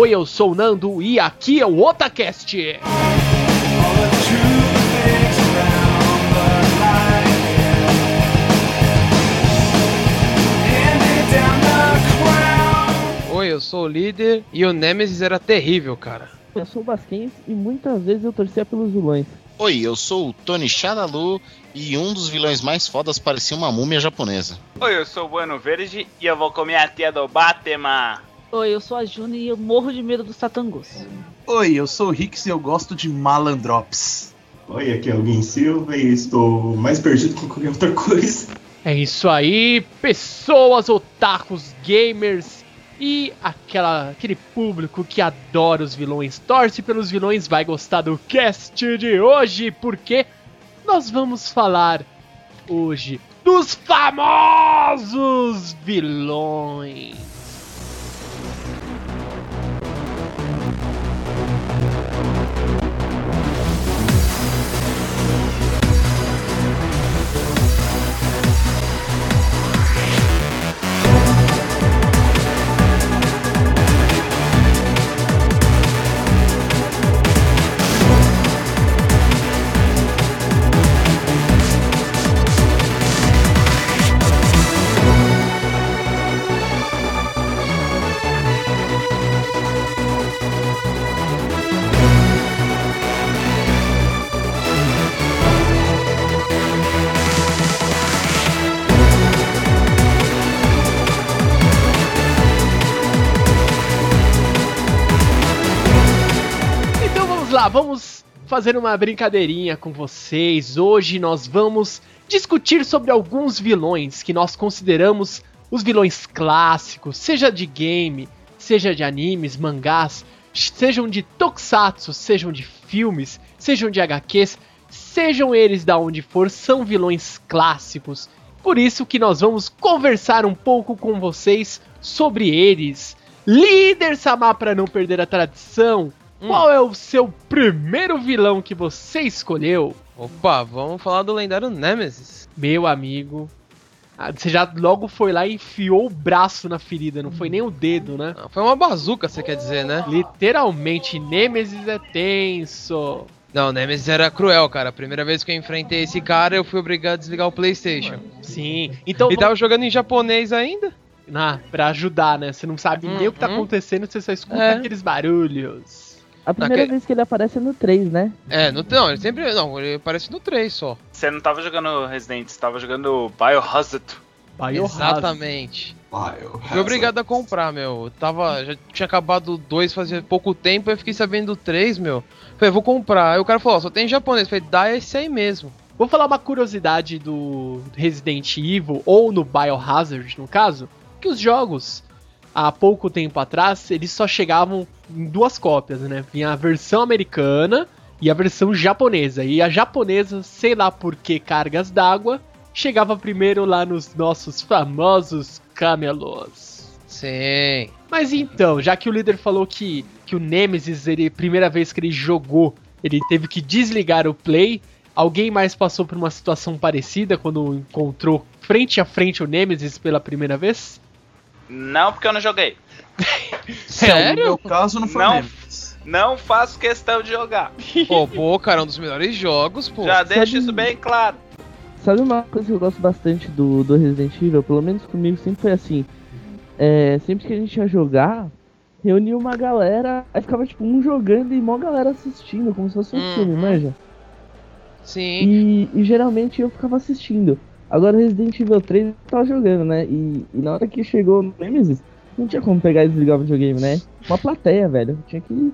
Oi, eu sou o Nando e aqui é o Otacast. Oi, eu sou o líder e o Nemesis era terrível, cara. Eu sou o Basquens e muitas vezes eu torcia pelos vilões. Oi, eu sou o Tony Shadalu e um dos vilões mais fodas parecia uma múmia japonesa. Oi, eu sou o Bueno Verde e eu vou comer a tia do Batman. Oi, eu sou a Juni e eu morro de medo dos satangos. Oi, eu sou o Rix e eu gosto de malandrops. Oi, aqui é o Gui Silva e estou mais perdido que qualquer outra coisa. É isso aí, pessoas, otakus, gamers e aquela, aquele público que adora os vilões, torce pelos vilões, vai gostar do cast de hoje, porque nós vamos falar hoje dos famosos vilões. Vamos fazer uma brincadeirinha com vocês. Hoje nós vamos discutir sobre alguns vilões que nós consideramos os vilões clássicos, seja de game, seja de animes, mangás, sejam de tokusatsu, sejam de filmes, sejam de HQs, sejam eles da onde for, são vilões clássicos. Por isso que nós vamos conversar um pouco com vocês sobre eles. Líder Samar para não perder a tradição. Qual é o seu primeiro vilão que você escolheu? Opa, vamos falar do lendário Nemesis. Meu amigo. ah, Você já logo foi lá e enfiou o braço na ferida, não foi nem o dedo, né? Ah, Foi uma bazuca, você quer dizer, né? Literalmente, Nemesis é tenso. Não, Nemesis era cruel, cara. A primeira vez que eu enfrentei esse cara, eu fui obrigado a desligar o PlayStation. Sim. Então, E tava jogando em japonês ainda? ah, pra ajudar, né? Você não sabe nem o que tá Uhum. acontecendo, você só escuta É. aqueles barulhos. A primeira Naque- vez que ele aparece é no 3, né? É, no, não, ele sempre. Não, ele aparece no 3 só. Você não tava jogando Resident, você tava jogando Biohazard. Biohazard. Exatamente. Eu Fui obrigado a comprar, meu. Eu Tava. Já tinha acabado o 2 fazia pouco tempo, eu fiquei sabendo do 3, meu. Falei, vou comprar. Aí o cara falou, ó, só tem em japonês. Falei, dá esse aí mesmo. Vou falar uma curiosidade do Resident Evil, ou no Biohazard, no caso, que os jogos, há pouco tempo atrás, eles só chegavam em duas cópias, né? Vinha a versão americana e a versão japonesa. E a japonesa, sei lá por que cargas d'água, chegava primeiro lá nos nossos famosos camelos. Sim. Mas então, já que o líder falou que, que o Nemesis, ele, primeira vez que ele jogou, ele teve que desligar o play, alguém mais passou por uma situação parecida quando encontrou frente a frente o Nemesis pela primeira vez? Não, porque eu não joguei. No Sério? meu caso não foi Não. Nemesis. Não faço questão de jogar. Pô, pô, cara, um dos melhores jogos, pô. Já deixo sabe- isso bem claro. Sabe uma coisa que eu gosto bastante do, do Resident Evil? Pelo menos comigo sempre foi assim. É, sempre que a gente ia jogar, reunia uma galera, aí ficava tipo um jogando e mó galera assistindo, como se fosse um Uhum. filme, manja? Sim. E, e geralmente eu ficava assistindo. Agora Resident Evil 3 eu tava jogando, né? E, e na hora que chegou no Nemesis, não tinha como pegar e desligar o videogame, né? Uma plateia, velho. Tinha que,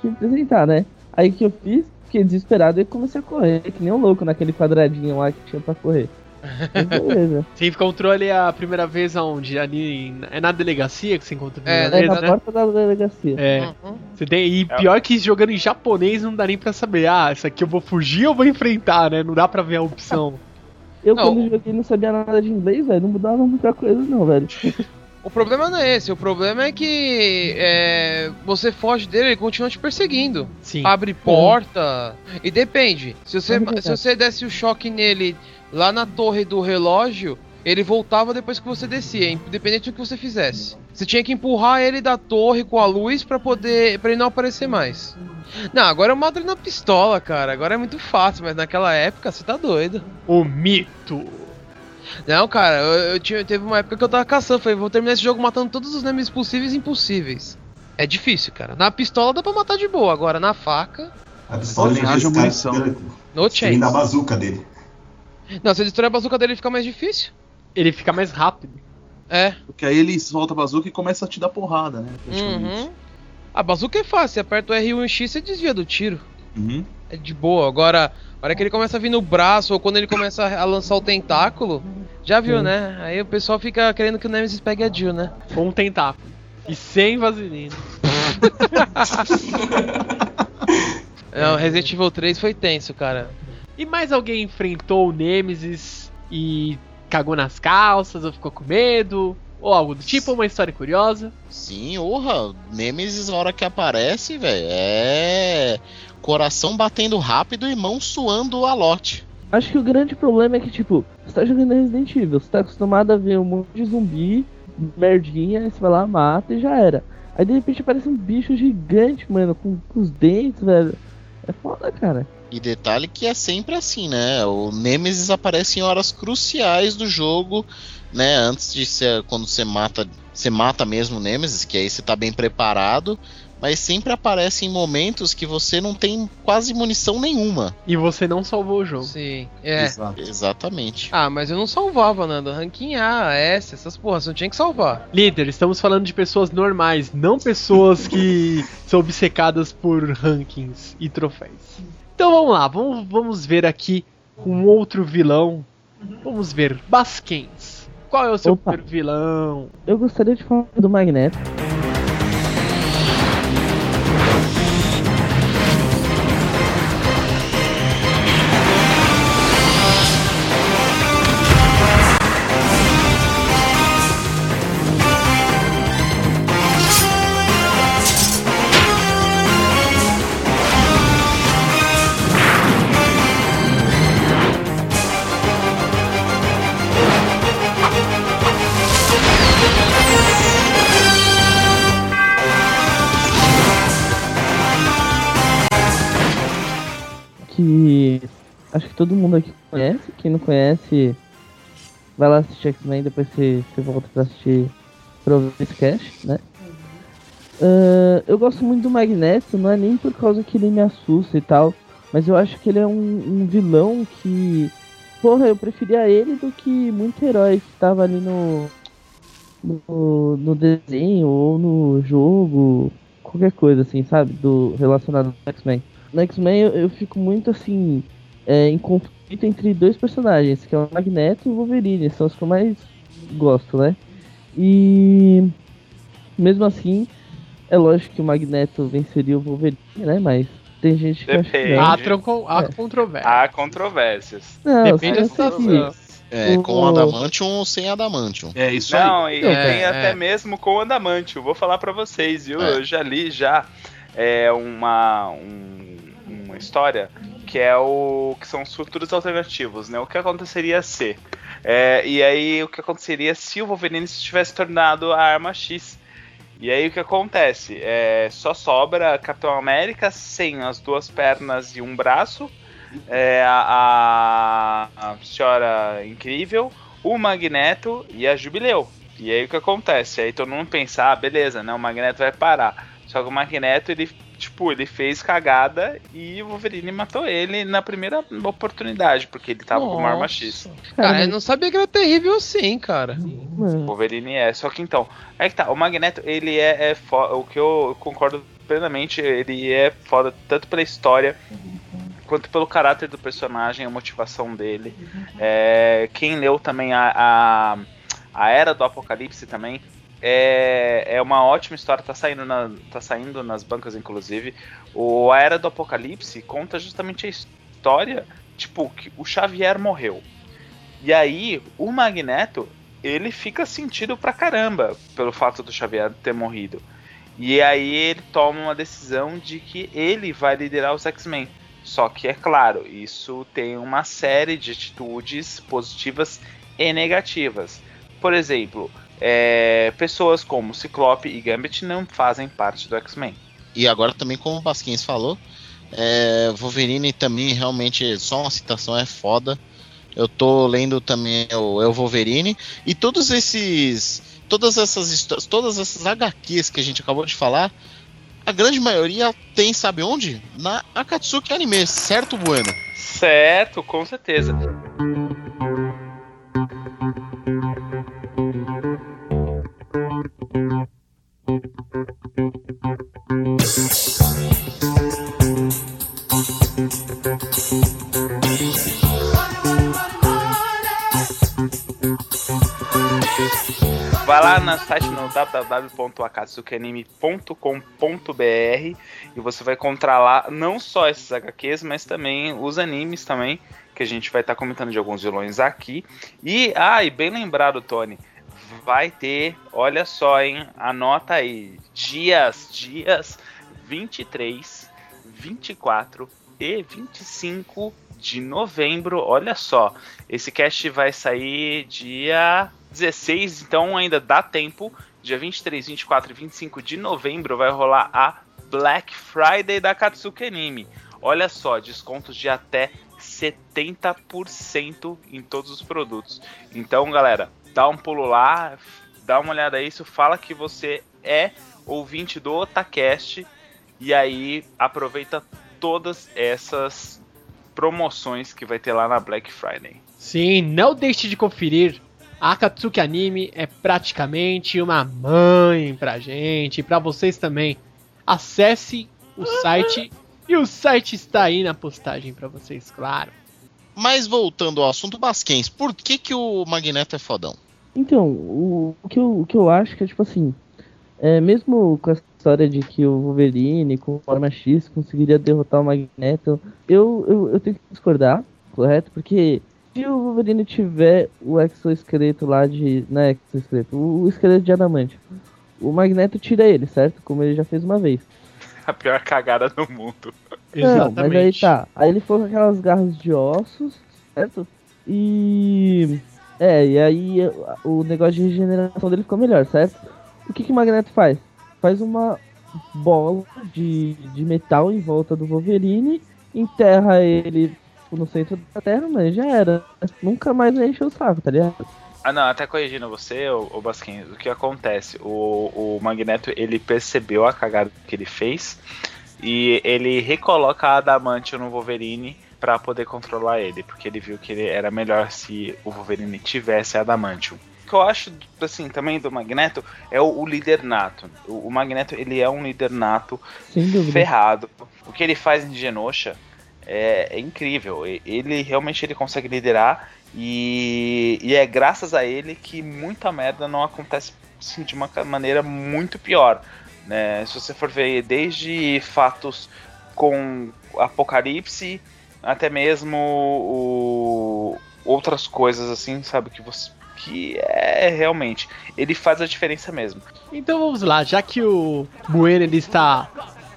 que apresentar, né? Aí o que eu fiz? Fiquei desesperado e comecei a correr, que nem um louco naquele quadradinho lá que tinha pra correr. Beleza. Você encontrou ele a primeira vez aonde? Ali, é na delegacia que você encontrou É, É na né? porta da delegacia. É. Uhum. Você tem, e pior que jogando em japonês não dá nem pra saber, ah, isso aqui eu vou fugir ou vou enfrentar, né? Não dá pra ver a opção. Eu Não, quando joguei não sabia nada de inglês, velho. Não mudava muita coisa não, velho. O problema não é esse, o problema é que é, você foge dele, ele continua te perseguindo. Sim. Abre porta. E depende. Se você, É se você desse o choque nele lá na torre do relógio, ele voltava depois que você descia, independente do que você fizesse. Você tinha que empurrar ele da torre com a luz pra poder. para ele não aparecer mais. Não, agora eu mato ele na pistola, cara. Agora é muito fácil, mas naquela época você tá doido. O mito. Não, cara, eu, eu tinha, teve uma época que eu tava caçando. Falei, vou terminar esse jogo matando todos os nemes possíveis e impossíveis. É difícil, cara. Na pistola dá pra matar de boa, agora na faca. A pistola haja resgata munição. pela- No da chance. bazuca dele. Não, se destruir a bazuca dele fica mais difícil. Ele fica mais rápido. É. Porque aí ele solta a bazuca e começa a te dar porrada, né? Uhum. A bazuca é fácil, você aperta o R1 e X você desvia do tiro. Uhum. É de boa. Agora, a hora que ele começa a vir no braço ou quando ele começa a lançar o tentáculo, já viu, Sim. né? Aí o pessoal fica querendo que o Nemesis pegue a Jill, né? Com um tentáculo. E sem vaselina. Não, Resident Evil 3 foi tenso, cara. E mais alguém enfrentou o Nemesis e cagou nas calças ou ficou com medo? Ou algo do tipo, uma história curiosa? Sim, orra, Nemesis, a hora que aparece, velho, é. Coração batendo rápido e mão suando a lote. Acho que o grande problema é que, tipo, você tá jogando Resident Evil, você tá acostumado a ver um monte de zumbi, merdinha, aí você vai lá, mata e já era. Aí de repente aparece um bicho gigante, mano, com, com os dentes, velho. É foda, cara. E detalhe que é sempre assim, né? O Nemesis aparece em horas cruciais do jogo, né? Antes de ser quando você mata, você mata mesmo o Nemesis, que aí você tá bem preparado, mas sempre aparece em momentos que você não tem quase munição nenhuma. E você não salvou o jogo. Sim. É. Exato. Exatamente. Ah, mas eu não salvava, Nando. Ranking A, S, essas porras, você não tinha que salvar. Líder, estamos falando de pessoas normais, não pessoas que são obcecadas por rankings e troféus. Então vamos lá, vamos, vamos ver aqui um outro vilão. Vamos ver, Basquens. Qual é o seu Opa. primeiro vilão? Eu gostaria de falar do Magneto. Todo mundo aqui conhece. Quem não conhece, vai lá assistir X-Men, depois você, você volta pra assistir esse cast, né? Ah, eu gosto muito do Magneto, não é nem por causa que ele me assusta e tal, mas eu acho que ele é um, um vilão que. Porra, eu preferia ele do que muito herói que tava ali no, no, no desenho ou no jogo, qualquer coisa assim, sabe? Do relacionado ao X-Men. No X-Men eu, eu fico muito assim, é, em conflito entre dois personagens, que é o Magneto e o Wolverine, são os que eu mais gosto, né? E mesmo assim, é lógico que o Magneto venceria o Wolverine, né? Mas tem gente que acha que não. Há, tronco- há É. controvérsia. Há controvérsias. Não, Depende eu da situação. É, O- com Adamantium ou sem Adamantium. É isso aí. Não, e É, tem é. até mesmo com o Andamantio. Vou falar pra vocês, viu? É. Eu já li já é, uma, um- uma história que é o que são os futuros alternativos, né? O que aconteceria se é, e aí o que aconteceria se o Wolverine se tivesse tornado a arma X? E aí o que acontece? É, só sobra Capitão América sem as duas pernas e um braço, é, a, a, a Senhora Incrível, o Magneto e a Jubileu. E aí o que acontece? Aí todo mundo pensa, ah, beleza, né? O Magneto vai parar. Só que o Magneto, ele, tipo, ele fez cagada e o Wolverine matou ele na primeira oportunidade, porque ele tava com uma arma X. Cara, eu não sabia que era terrível assim, cara. O Wolverine é. Só que então, é que tá, o Magneto, ele é, é foda, o que eu concordo plenamente, ele é foda tanto pela história quanto pelo caráter do personagem, a motivação dele. É, quem leu também a, a, a Era do Apocalipse também. É, é uma ótima história, tá saindo, na, tá saindo nas bancas, inclusive. O A Era do Apocalipse conta justamente a história, tipo, que o Xavier morreu. E aí, o Magneto, ele fica sentido pra caramba pelo fato do Xavier ter morrido. E aí ele toma uma decisão de que ele vai liderar os X-Men. Só que é claro, isso tem uma série de atitudes positivas e negativas. Por exemplo, é, pessoas como Ciclope e Gambit não fazem parte do X-Men. E agora também, como o Basquins falou, é, Wolverine também realmente, só uma citação é foda. Eu tô lendo também o, é o Wolverine e todos esses, todas essas histó- todas essas HQs que a gente acabou de falar, a grande maioria tem, sabe onde? Na Akatsuki Anime, certo, Bueno? Certo, com certeza. No site no www.akatsukianime.com.br e você vai encontrar lá não só esses HQs, mas também os animes também, que a gente vai estar comentando de alguns vilões aqui. E, ah, e bem lembrado, Tony, vai ter, olha só, hein, anota aí, dias, dias 23, 24 e 25 de novembro, olha só, esse cast vai sair dia 16, então ainda dá tempo. Dia 23, 24 e 25 de novembro vai rolar a Black Friday da Katsuki Anime. Olha só, descontos de até 70% em todos os produtos. Então, galera, dá um pulo lá, dá uma olhada nisso, fala que você é ouvinte do Otacast e aí aproveita todas essas promoções que vai ter lá na Black Friday. Sim, não deixe de conferir. A Akatsuki Anime é praticamente uma mãe pra gente e pra vocês também. Acesse o site e o site está aí na postagem pra vocês, claro. Mas voltando ao assunto Basquens, por que que o Magneto é fodão? Então, o, o que eu, o que eu acho que é tipo assim, é, mesmo com essa história de que o Wolverine com o Arma X conseguiria derrotar o Magneto, eu, eu, eu tenho que discordar, correto? Porque se o Wolverine tiver o exoesqueleto lá de. Não é exoesqueleto, o, esqueleto de adamante, o Magneto tira ele, certo? Como ele já fez uma vez. A pior cagada do mundo. Não, mas aí tá. Aí ele foi com aquelas garras de ossos, certo? E. É, e aí o negócio de regeneração dele ficou melhor, certo? O que, que o Magneto faz? Faz uma bola de, de metal em volta do Wolverine, enterra ele no centro da Terra, mas já era. Nunca mais encher o saco, tá ligado? Ah, não, até corrigindo você, o, o Basquinhos, o que acontece? O, o Magneto, ele percebeu a cagada que ele fez e ele recoloca a Adamantio no Wolverine pra poder controlar ele, porque ele viu que ele era melhor se o Wolverine tivesse Adamantium. O que eu acho, assim, também do Magneto é o, o líder nato. O, o Magneto, ele é um líder nato ferrado. O que ele faz em Genosha é, é incrível. Ele realmente ele consegue liderar e, e é graças a ele que muita merda não acontece assim, de uma maneira muito pior. Né? Se você for ver desde fatos com Apocalipse até mesmo o- outras coisas assim, sabe que você que é realmente ele faz a diferença mesmo. Então vamos lá, já que o Bueno ele está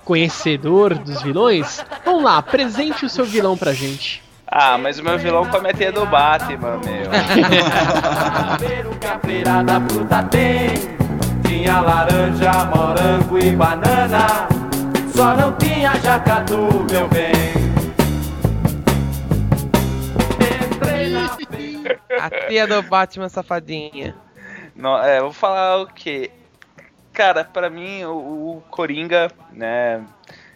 conhecedor dos vilões, vamos lá, apresente o seu vilão pra gente. Ah, mas o meu vilão come a teia do Batman, meu. Fruta tem Tinha laranja, morango e banana Só não tinha jacatu, meu bem A tia do Batman safadinha. Não, é, vou falar o que. Cara, pra mim, o, o Coringa, né,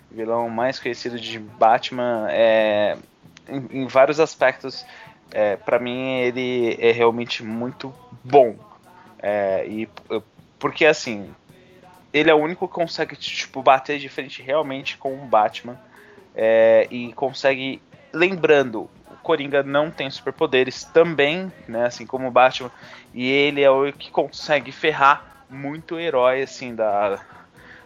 vilão mais conhecido de Batman, é, em, em vários aspectos, é, para mim ele é realmente muito bom. É, e porque assim, ele é o único que consegue tipo bater de frente realmente com o Batman é, e consegue, lembrando, Coringa não tem superpoderes também, né, assim como o Batman, e ele é o que consegue ferrar muito herói assim da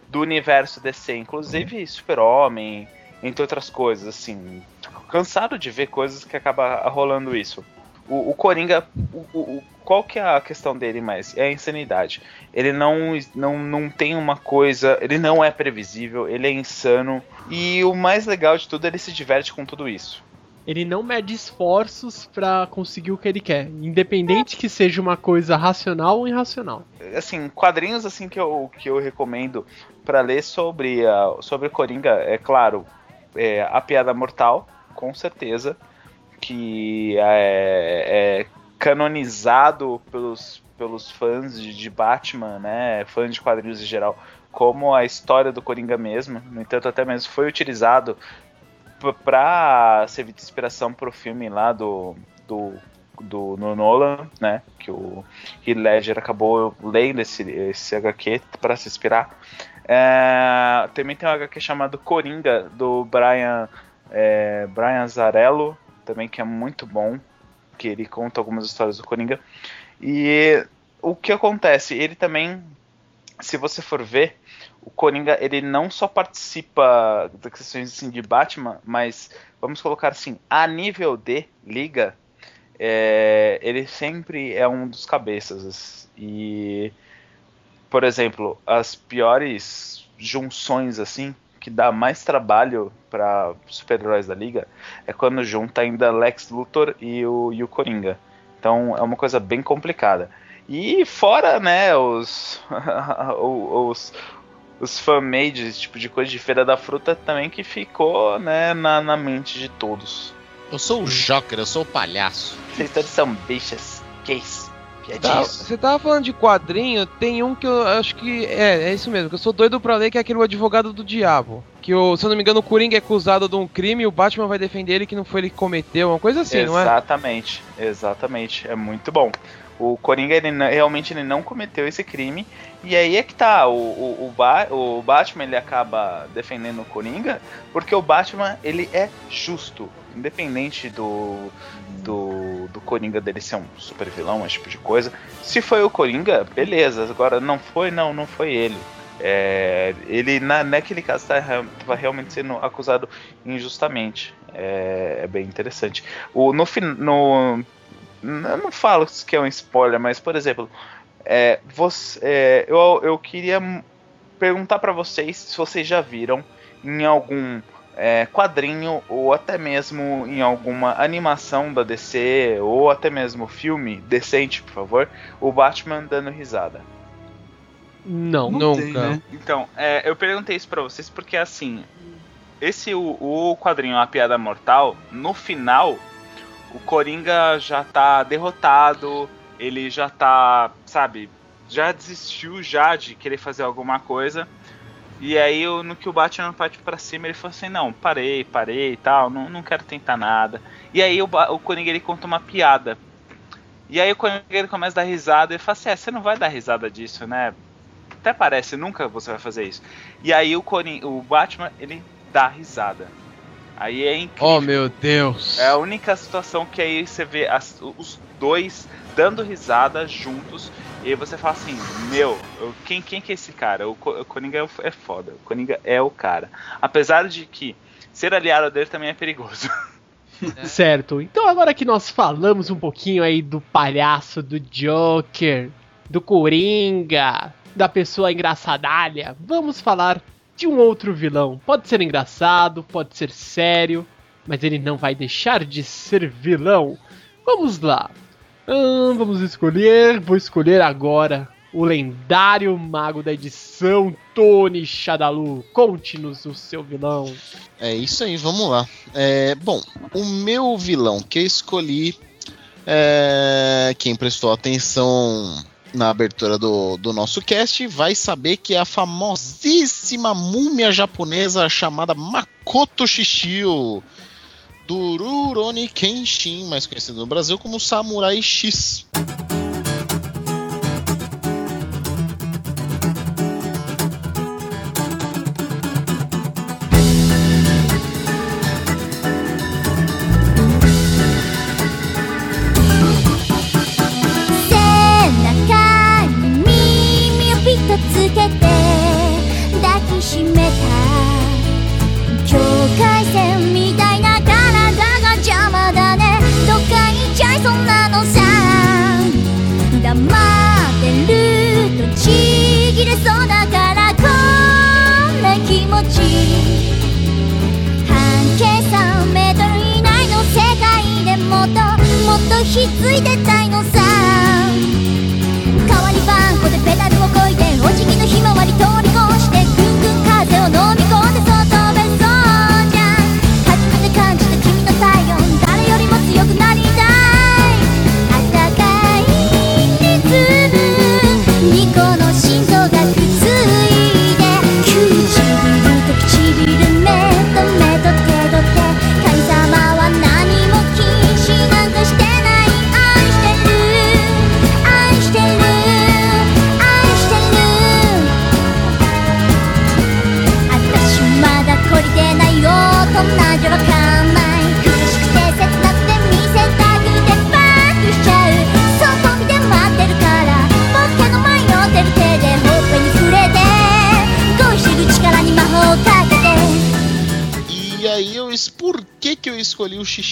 do universo DC, inclusive Super-Homem, entre outras coisas, assim. Cansado de ver coisas que acaba rolando isso. O, o Coringa, o- o- qual que é a questão dele mais? É a insanidade. Ele não, não, não tem uma coisa, ele não é previsível, ele é insano. E o mais legal de tudo, ele se diverte com tudo isso. Ele não mede esforços pra conseguir o que ele quer, independente que seja uma coisa racional ou irracional. assim, quadrinhos assim que eu, que eu recomendo pra ler sobre a, sobre Coringa, é claro, é, A Piada Mortal, com certeza, que é, é canonizado pelos, pelos fãs de, de Batman, né, fãs de quadrinhos em geral, como a história do Coringa mesmo. No entanto, até mesmo foi utilizado pra servir de inspiração pro filme lá do, do, do no Nolan, né, que o Heath Ledger acabou lendo esse, esse HQ para se inspirar. É, também tem um HQ chamado Coringa, do Brian, é, Brian Zarello, também que é muito bom, que ele conta algumas histórias do Coringa. E o que acontece? Ele também, se você for ver, o Coringa ele não só participa das questões assim, de Batman, mas vamos colocar assim, a nível de liga, é, ele sempre é um dos cabeças. E, por exemplo, as piores junções assim, que dá mais trabalho para super-heróis da liga, é quando junta ainda Lex Luthor e o, e o Coringa. Então é uma coisa bem complicada. E fora, né, os os, os fan-made, tipo de coisa de Feira da Fruta também que ficou, né, na, na mente de todos. Eu sou o Joker, eu sou o palhaço. Vocês todos são bichas, gays, Tá, piadinhas. você tava falando de quadrinho, tem um que eu acho que é, é isso mesmo, que eu sou doido pra ler, que é aquele O advogado do diabo. Que, o, se eu não me engano, o Coringa é acusado de um crime e o Batman vai defender ele que não foi ele que cometeu, uma coisa assim, não é? exatamente, exatamente. É muito bom. O Coringa ele não- realmente ele não cometeu esse crime. E aí é que tá, o, o, o, Ba- o Batman ele acaba defendendo o Coringa porque o Batman ele é justo, independente do, do, do Coringa dele ser um super vilão, esse tipo de coisa. Se foi o Coringa, beleza. Agora não foi, não, não foi ele. É, ele na, naquele caso estava realmente sendo acusado injustamente. É, é bem interessante. O, no, no, eu não falo que é um spoiler, mas por exemplo, é, você, é, eu, eu queria perguntar pra vocês se vocês já viram em algum é, quadrinho ou até mesmo em alguma animação da DC ou até mesmo filme decente, por favor, o Batman dando risada. Não. Não tem, Nunca. né? Então, é, eu perguntei isso pra vocês porque assim, esse o, o quadrinho A Piada Mortal, no final, o Coringa já tá derrotado, ele já tá, sabe, já desistiu já de querer fazer alguma coisa. E aí, no que o Batman parte pra cima, ele falou assim: Não, parei, parei e tal, não, não quero tentar nada. E aí, o, o Coringa ele conta uma piada. E aí, o Coringa ele começa a dar risada e fala assim: É, você não vai dar risada disso, né? Até parece, nunca você vai fazer isso. E aí, o, Corin o Batman ele dá risada. Aí é incrível. Oh meu Deus! É a única situação que aí você vê as- os dois dando risada juntos. E aí você fala assim: Meu, eu- quem, quem que é esse cara? O, o Coringa é, é foda. O Coringa é o cara. Apesar de que ser aliado dele também é perigoso. Certo. Então agora que nós falamos um pouquinho aí do palhaço, do Joker, do Coringa, da pessoa engraçadalha, vamos falar de um outro vilão. Pode ser engraçado, pode ser sério, mas ele não vai deixar de ser vilão. Vamos lá. Ahn, vamos escolher. Vou escolher agora o lendário mago da edição, Tony Shadalu. Conte-nos o seu vilão. É isso aí, vamos lá. É, bom, o meu vilão que eu escolhi, é, quem prestou atenção na abertura do, do nosso cast vai saber que é a famosíssima múmia japonesa chamada Makoto Shishio, do Rurouni Kenshin, mais conhecido no Brasil como Samurai X.「ひっついてたいのさ。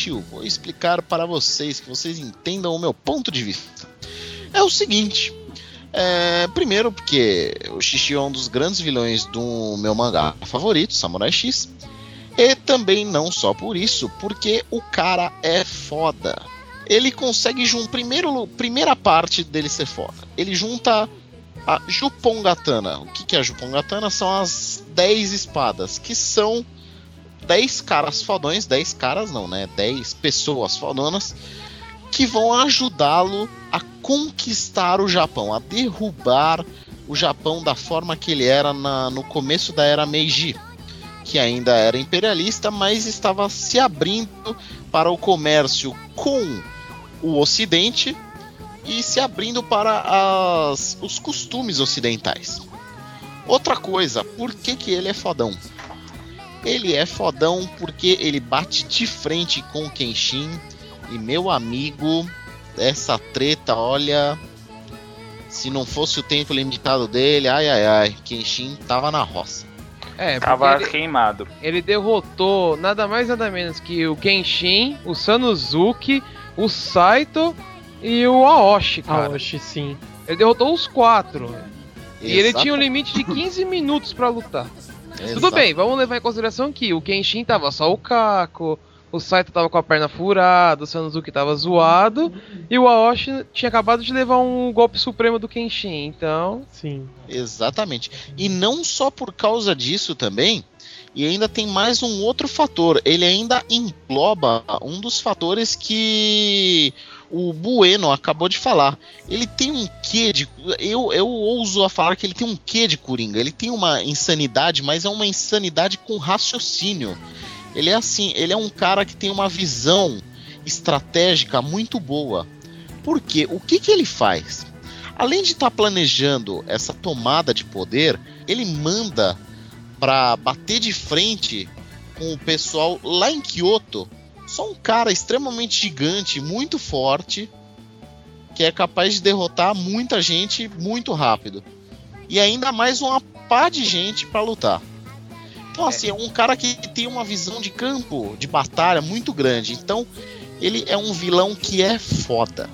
Xixiu? Vou explicar para vocês, que vocês entendam o meu ponto de vista. É o seguinte. é, primeiro, porque o Xixiu é um dos grandes vilões do meu mangá favorito, Samurai X. E também não só por isso, porque o cara é foda. Ele consegue juntar. Primeiro, primeira parte dele ser foda. Ele junta a Jupongatana. O que, que é a Jupongatana? São as 10 espadas, que são 10 caras fodões, 10 caras não, né? 10 pessoas fodonas que vão ajudá-lo a conquistar o Japão, a derrubar o Japão da forma que ele era na- no começo da era Meiji, que ainda era imperialista, mas estava se abrindo para o comércio com o Ocidente e se abrindo para as- os costumes ocidentais. Outra coisa, por que, que ele é fodão? Ele é fodão porque ele bate de frente com o Kenshin. E meu amigo, essa treta, olha. Se não fosse o tempo limitado dele, ai ai ai, Kenshin tava na roça. É, Tava ele, queimado. ele derrotou nada mais nada menos que o Kenshin, o Sanuzuki, o Saito e o Aoshi, cara. Aoshi, sim. Ele derrotou os quatro. E ele tinha um limite de 15 minutos pra lutar. Tudo Exata- bem, vamos levar em consideração que o Kenshin tava só o Kako, o Saito tava com a perna furada, o Sanuzuki tava zoado, e o Aoshi tinha acabado de levar um golpe supremo do Kenshin, então. Sim. Exatamente. E não só por causa disso também, e ainda tem mais um outro fator. Ele ainda engloba um dos fatores que o Bueno acabou de falar. Ele tem um quê de. Eu, eu ouso a falar que ele tem um quê de Coringa. Ele tem uma insanidade, mas é uma insanidade com raciocínio. Ele é assim, ele é um cara que tem uma visão estratégica muito boa. Por quê? O que, que ele faz? Além de estar planejando essa tomada de poder, ele manda para bater de frente com o pessoal lá em Kyoto. Só um cara extremamente gigante, muito forte, que é capaz de derrotar muita gente muito rápido. E ainda mais uma pá de gente para lutar. Então, assim, é um cara que tem uma visão de campo, de batalha muito grande. Então, ele é um vilão que é foda.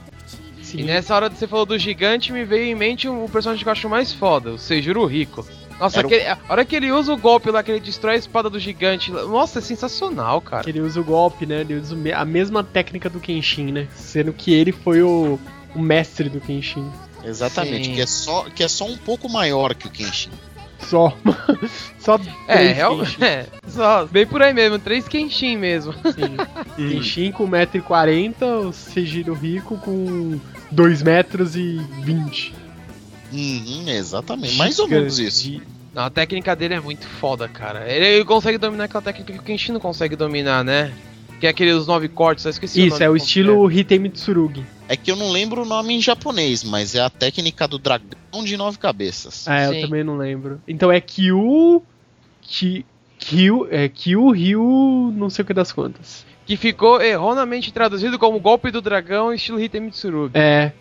E nessa hora que você falou do gigante, me veio em mente o personagem que eu acho mais foda, o Seijuro Rico. Nossa, o- aquele- a hora que ele usa o golpe lá, que ele destrói a espada do gigante. Nossa, é sensacional, cara. Ele usa o golpe, né? Ele usa a mesma técnica do Kenshin, né? Sendo que ele foi o, o mestre do Kenshin. Exatamente, Sim. que é, só, que é só um pouco maior que o Kenshin. Só. Só É, três real, Kenshin. é, só, bem por aí mesmo, três Kenshin mesmo. Sim. Kenshin com 1,40m, o Seijiro Rico com 2,20m. Uhum, exatamente, mais ou menos isso. Não, a técnica dele é muito foda, cara. Ele, consegue dominar aquela técnica que o Kenshin não consegue dominar, né? Que é aquele dos nove cortes, eu esqueci Isso, nome é o estilo Hitei Mitsurugi. É que eu não lembro o nome em japonês, mas é a técnica do dragão de nove cabeças. Ah, Sim. eu também não lembro. Então é Kyu. Ki, Kyu. É Kyu, Ryu, não sei o que das quantas. Que ficou erroneamente traduzido como golpe do dragão estilo Hitei Mitsurugi. É.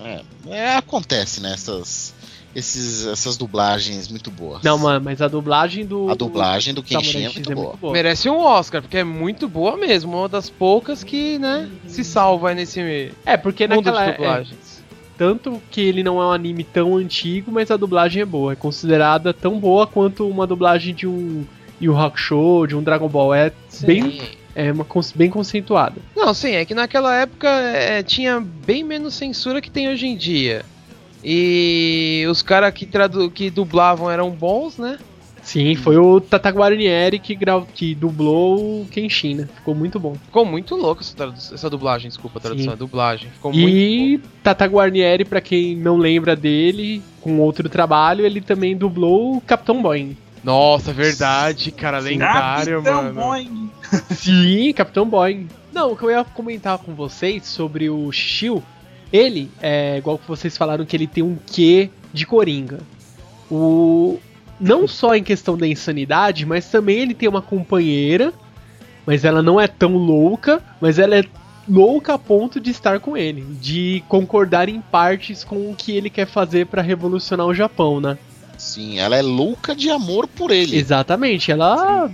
É, é, acontece, né? Essas, esses, essas dublagens muito boas. Não, mano, mas a dublagem do. A dublagem do Kenshin é Samurai X muito boa. Merece um Oscar, porque é muito boa mesmo. Uma das poucas que, né, se salva aí nesse É, porque mundo naquela de é, dublagens. Tanto que ele não é um anime tão antigo, mas a dublagem é boa. É considerada tão boa quanto uma dublagem de um Yu Hakusho, de um Dragon Ball. É bem, é uma bem conceituada. Não, sim, é que naquela época é, tinha bem menos censura que tem hoje em dia. E os caras que, tradu- que dublavam eram bons, né? Sim, foi o Tata Guarnieri que, que dublou o Kenshin, né? Ficou muito bom. Ficou muito louco essa, essa dublagem, desculpa, a tradução, Sim. é dublagem. Ficou muito E Tata Guarnieri, pra quem não lembra dele, com outro trabalho, ele também dublou o Capitão Boeing. Nossa, verdade, cara, lendário, Capitão mano. Boing. Sim, Capitão Boeing. Não, o que eu ia comentar com vocês sobre o Shio, ele, é igual que vocês falaram que ele tem um quê de coringa. O não só em questão da insanidade, mas também ele tem uma companheira, mas ela não é tão louca, mas ela é louca a ponto de estar com ele, de concordar em partes com o que ele quer fazer pra revolucionar o Japão, né? Sim, ela é louca de amor por ele. Exatamente, ela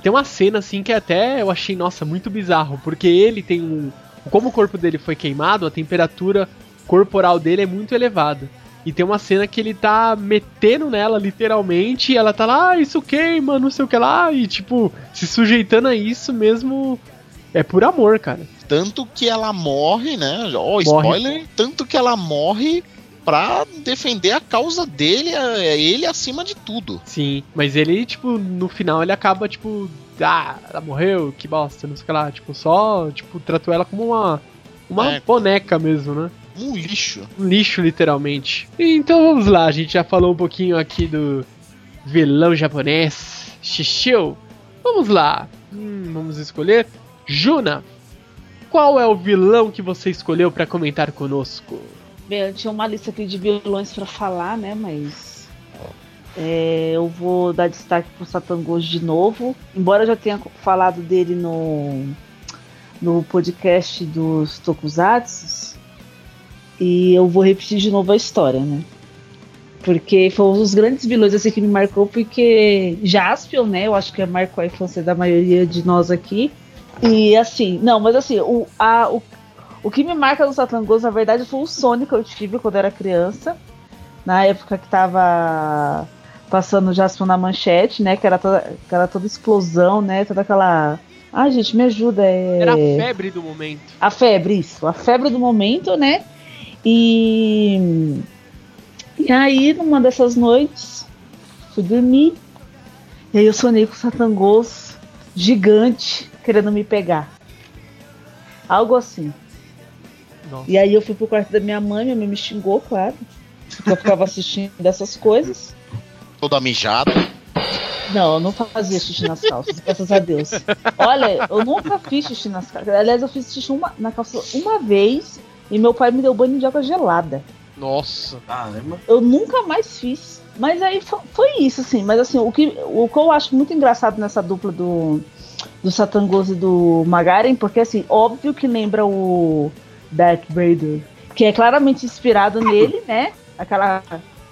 tem uma cena assim que até eu achei, nossa, muito bizarro, porque ele tem um. Como o corpo dele foi queimado, a temperatura corporal dele é muito elevada. E tem uma cena que ele tá metendo nela, literalmente, e ela tá lá, ah, isso queima, não sei o que lá, e tipo, se sujeitando a isso mesmo. É por amor, cara. Tanto que ela morre, né? Ó, Morre. spoiler. Tanto que ela morre pra defender a causa dele, é ele acima de tudo. Sim, mas ele, tipo, no final ele acaba, tipo, ah, ela morreu, que bosta, não sei o que lá. Tipo, só, tipo, tratou ela como uma. Uma É. boneca mesmo, né? Um lixo. Um lixo, literalmente. Então vamos lá, a gente já falou um pouquinho aqui do vilão japonês, Shishio. Vamos lá. Hum, vamos escolher. Juna, qual é o vilão que você escolheu pra comentar conosco? Bem, eu tinha uma lista aqui de vilões pra falar, né? Mas é, eu vou dar destaque pro Satangos de novo. Embora eu já tenha falado dele no, no podcast dos Tokusatsu. E eu vou repetir de novo a história, né? Porque foi um dos grandes vilões assim, que me marcou, porque Jaspion, né? Eu acho que marcou a infância da maioria de nós aqui. E assim, não, mas assim, o, a, o, o que me marca no Satangos, na verdade, foi o sonho que eu tive quando era criança. Na época que tava passando o Jaspion na manchete, né? Que era toda, que era toda explosão, né? Toda aquela. Ai, gente, me ajuda. É... Era a febre do momento. A febre, isso. A febre do momento, né? E. E aí, numa dessas noites, fui dormir. E aí eu sonhei com o Satangos gigante querendo me pegar. Algo assim. Nossa. E aí eu fui pro quarto da minha mãe, minha mãe me xingou, claro. Porque eu ficava assistindo dessas coisas. Toda mijada. Não, eu não fazia xixi nas calças, graças a Deus. Olha, eu nunca fiz xixi nas calças. Aliás, eu fiz xixi uma, na calça uma vez e meu pai me deu banho de água gelada. Nossa. Caramba. Eu nunca mais fiz. Mas aí fo- foi isso, assim. Mas assim, o que, o que eu acho muito engraçado nessa dupla do, do Satangos e do Magaren, porque assim, óbvio que lembra o Darth Vader, que é claramente inspirado nele, né? Aquela,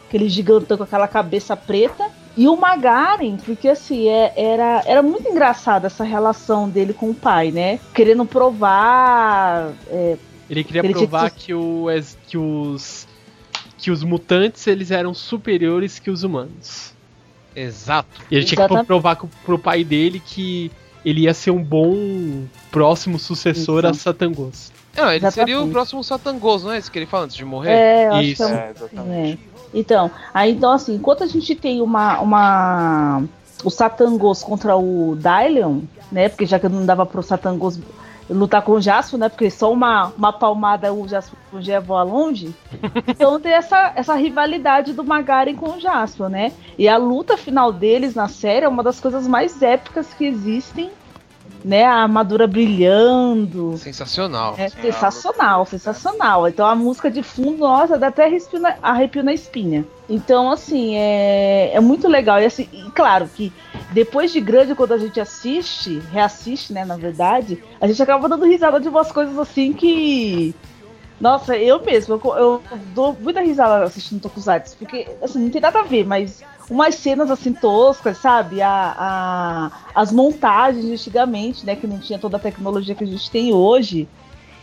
aquele gigantão com aquela cabeça preta. E o Magaren, porque assim, é- era, era muito engraçada essa relação dele com o pai, né? Querendo provar. é, Ele queria Ele provar que- que, o, que os que os mutantes eles eram superiores que os humanos. Exato. E ele tinha que Exatamente. provar co- pro pai dele que ele ia ser um bom próximo sucessor a. Satangos. Não, ele seria o próximo Satangos, não é esse que ele fala antes de morrer? é, eu acho Isso. que é um- É, exatamente. É. Então, aí então assim, enquanto a gente tem uma uma o Satangos contra o Dylion, né? Porque já que não dava pro Satangos lutar com o Jasper, né? Porque só uma, uma palmada o Jasper já voa longe. Então tem essa, essa rivalidade do Magaren com o Jasper, né? E a luta final deles na série é uma das coisas mais épicas que existem, né? A armadura brilhando. Sensacional. É sensacional, sensacional. Então a música de fundo, nossa, dá até arrepio na, arrepio na espinha. Então, assim, é, é muito legal. E, assim, e claro que depois de grande, quando a gente assiste, reassiste, né, na verdade, a gente acaba dando risada de umas coisas assim que. Nossa, eu mesmo, eu, eu dou muita risada assistindo Tokusatsu, porque, assim, não tem nada a ver, mas umas cenas assim toscas, sabe? A, a- as montagens de antigamente, né? Que não tinha toda a tecnologia que a gente tem hoje.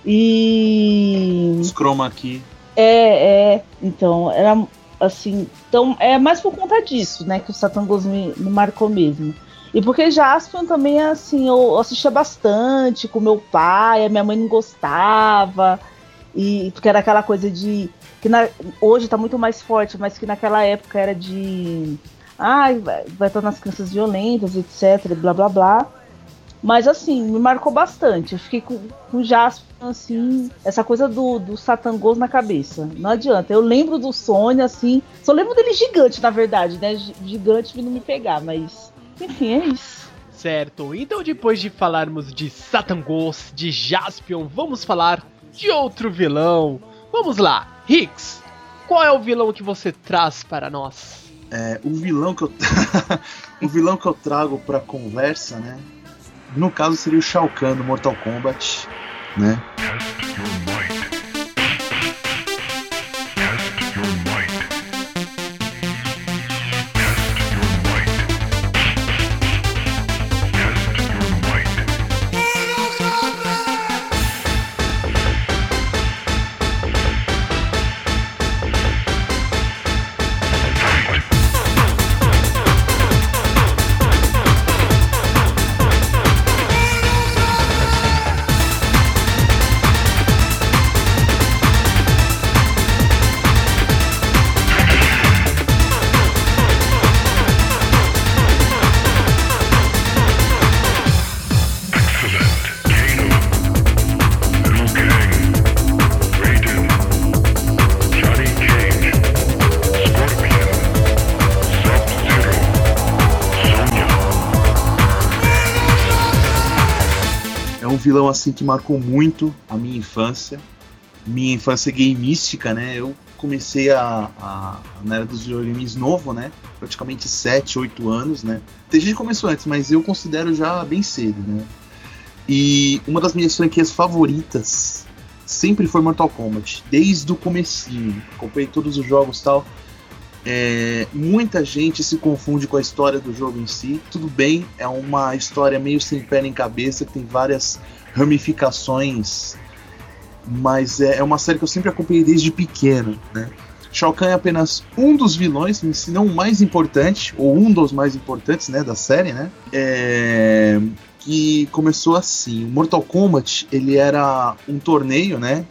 E. Os chroma aqui. É, é. Então, era assim. Então, é mais por conta disso, né? Que o Satangos me, me marcou mesmo. E porque Jaspion também, assim, eu assistia bastante com meu pai, a minha mãe não gostava. E porque era aquela coisa de. que na, hoje tá muito mais forte, mas que naquela época era de. Ai, vai, vai tornar as crianças violentas, etc, blá blá blá. Mas assim, me marcou bastante. Eu fiquei com, com Jaspion, assim, essa coisa do, do Satangos na cabeça. Não adianta. Eu lembro do Sônia, assim. Só lembro dele gigante, na verdade, né? Gi- Gigante vindo me pegar, mas. Enfim, é isso. Certo, então depois de falarmos de Satangos, de Jaspion, vamos falar de outro vilão. Vamos lá, Hicks, qual é o vilão que você traz para nós? É, o vilão que eu o vilão que eu trago pra conversa, né? No caso seria o Shao Kahn do Mortal Kombat, né? Vilão assim que marcou muito a minha infância, minha infância gameística, né? Eu comecei a, a na era dos videogames novo, né? Praticamente 7, 8 anos, né? Tem gente que começou antes, mas eu considero já bem cedo, né? E uma das minhas franquias favoritas sempre foi Mortal Kombat, desde o comecinho. Acompanhei todos os jogos tal. É, muita gente se confunde com a história do jogo em si. Tudo bem, é uma história meio sem pé nem cabeça, que tem várias ramificações, mas é, é uma série que eu sempre acompanhei desde pequeno. Né? Shao Kahn é apenas um dos vilões, se não o mais importante, ou um dos mais importantes né, da série, né? É, que começou assim. O Mortal Kombat ele era um torneio, né?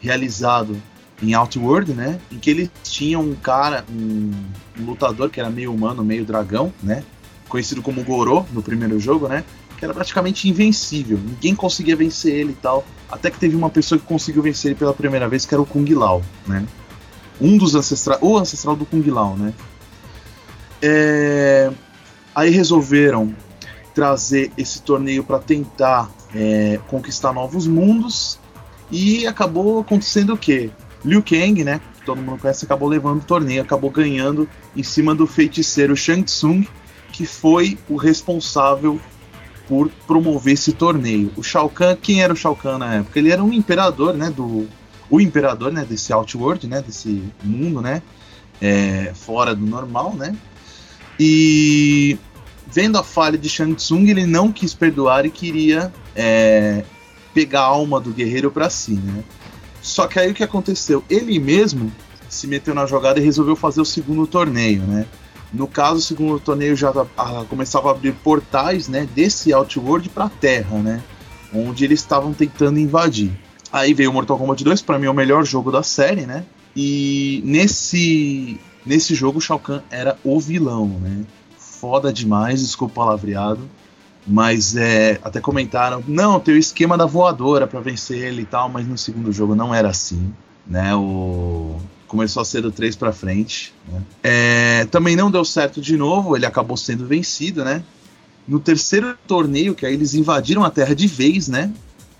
Realizado em Outworld, né? Em que eles tinham um cara, um, um lutador que era meio humano, meio dragão, né? Conhecido como Goro no primeiro jogo, né? Que era praticamente invencível. Ninguém conseguia vencer ele e tal. Até que teve uma pessoa que conseguiu vencer ele pela primeira vez, que era o Kung Lao, né? Um dos ancestrais, o ancestral do Kung Lao, né? É, Aí resolveram trazer esse torneio para tentar é, conquistar novos mundos e acabou acontecendo o quê? Liu Kang, né? Que todo mundo conhece, acabou levando o torneio, acabou ganhando em cima do feiticeiro Shang Tsung, que foi o responsável por promover esse torneio. O Shao Kahn, quem era o Shao Kahn na época? Ele era um imperador, né? Do o imperador, né? Desse Outworld, né? Desse mundo, né? É, fora do normal, né? E vendo a falha de Shang Tsung, ele não quis perdoar e queria é, pegar a alma do guerreiro para si, né? Só que aí o que aconteceu? Ele mesmo se meteu na jogada e resolveu fazer o segundo torneio, né? No caso, o segundo torneio já começava a abrir portais, né, desse Outworld para a Terra, né, onde eles estavam tentando invadir. Aí veio o Mortal Kombat 2, para mim é o melhor jogo da série, né? E nesse nesse jogo o Shao Kahn era o vilão, né? Foda demais, desculpa o palavreado. Mas é, até comentaram, não, tem o esquema da voadora para vencer ele e tal, mas no segundo jogo não era assim, né? O começou a ser do 3 para frente. Né? É, também não deu certo de novo, ele acabou sendo vencido, né? No terceiro torneio, que aí eles invadiram a Terra de vez, né?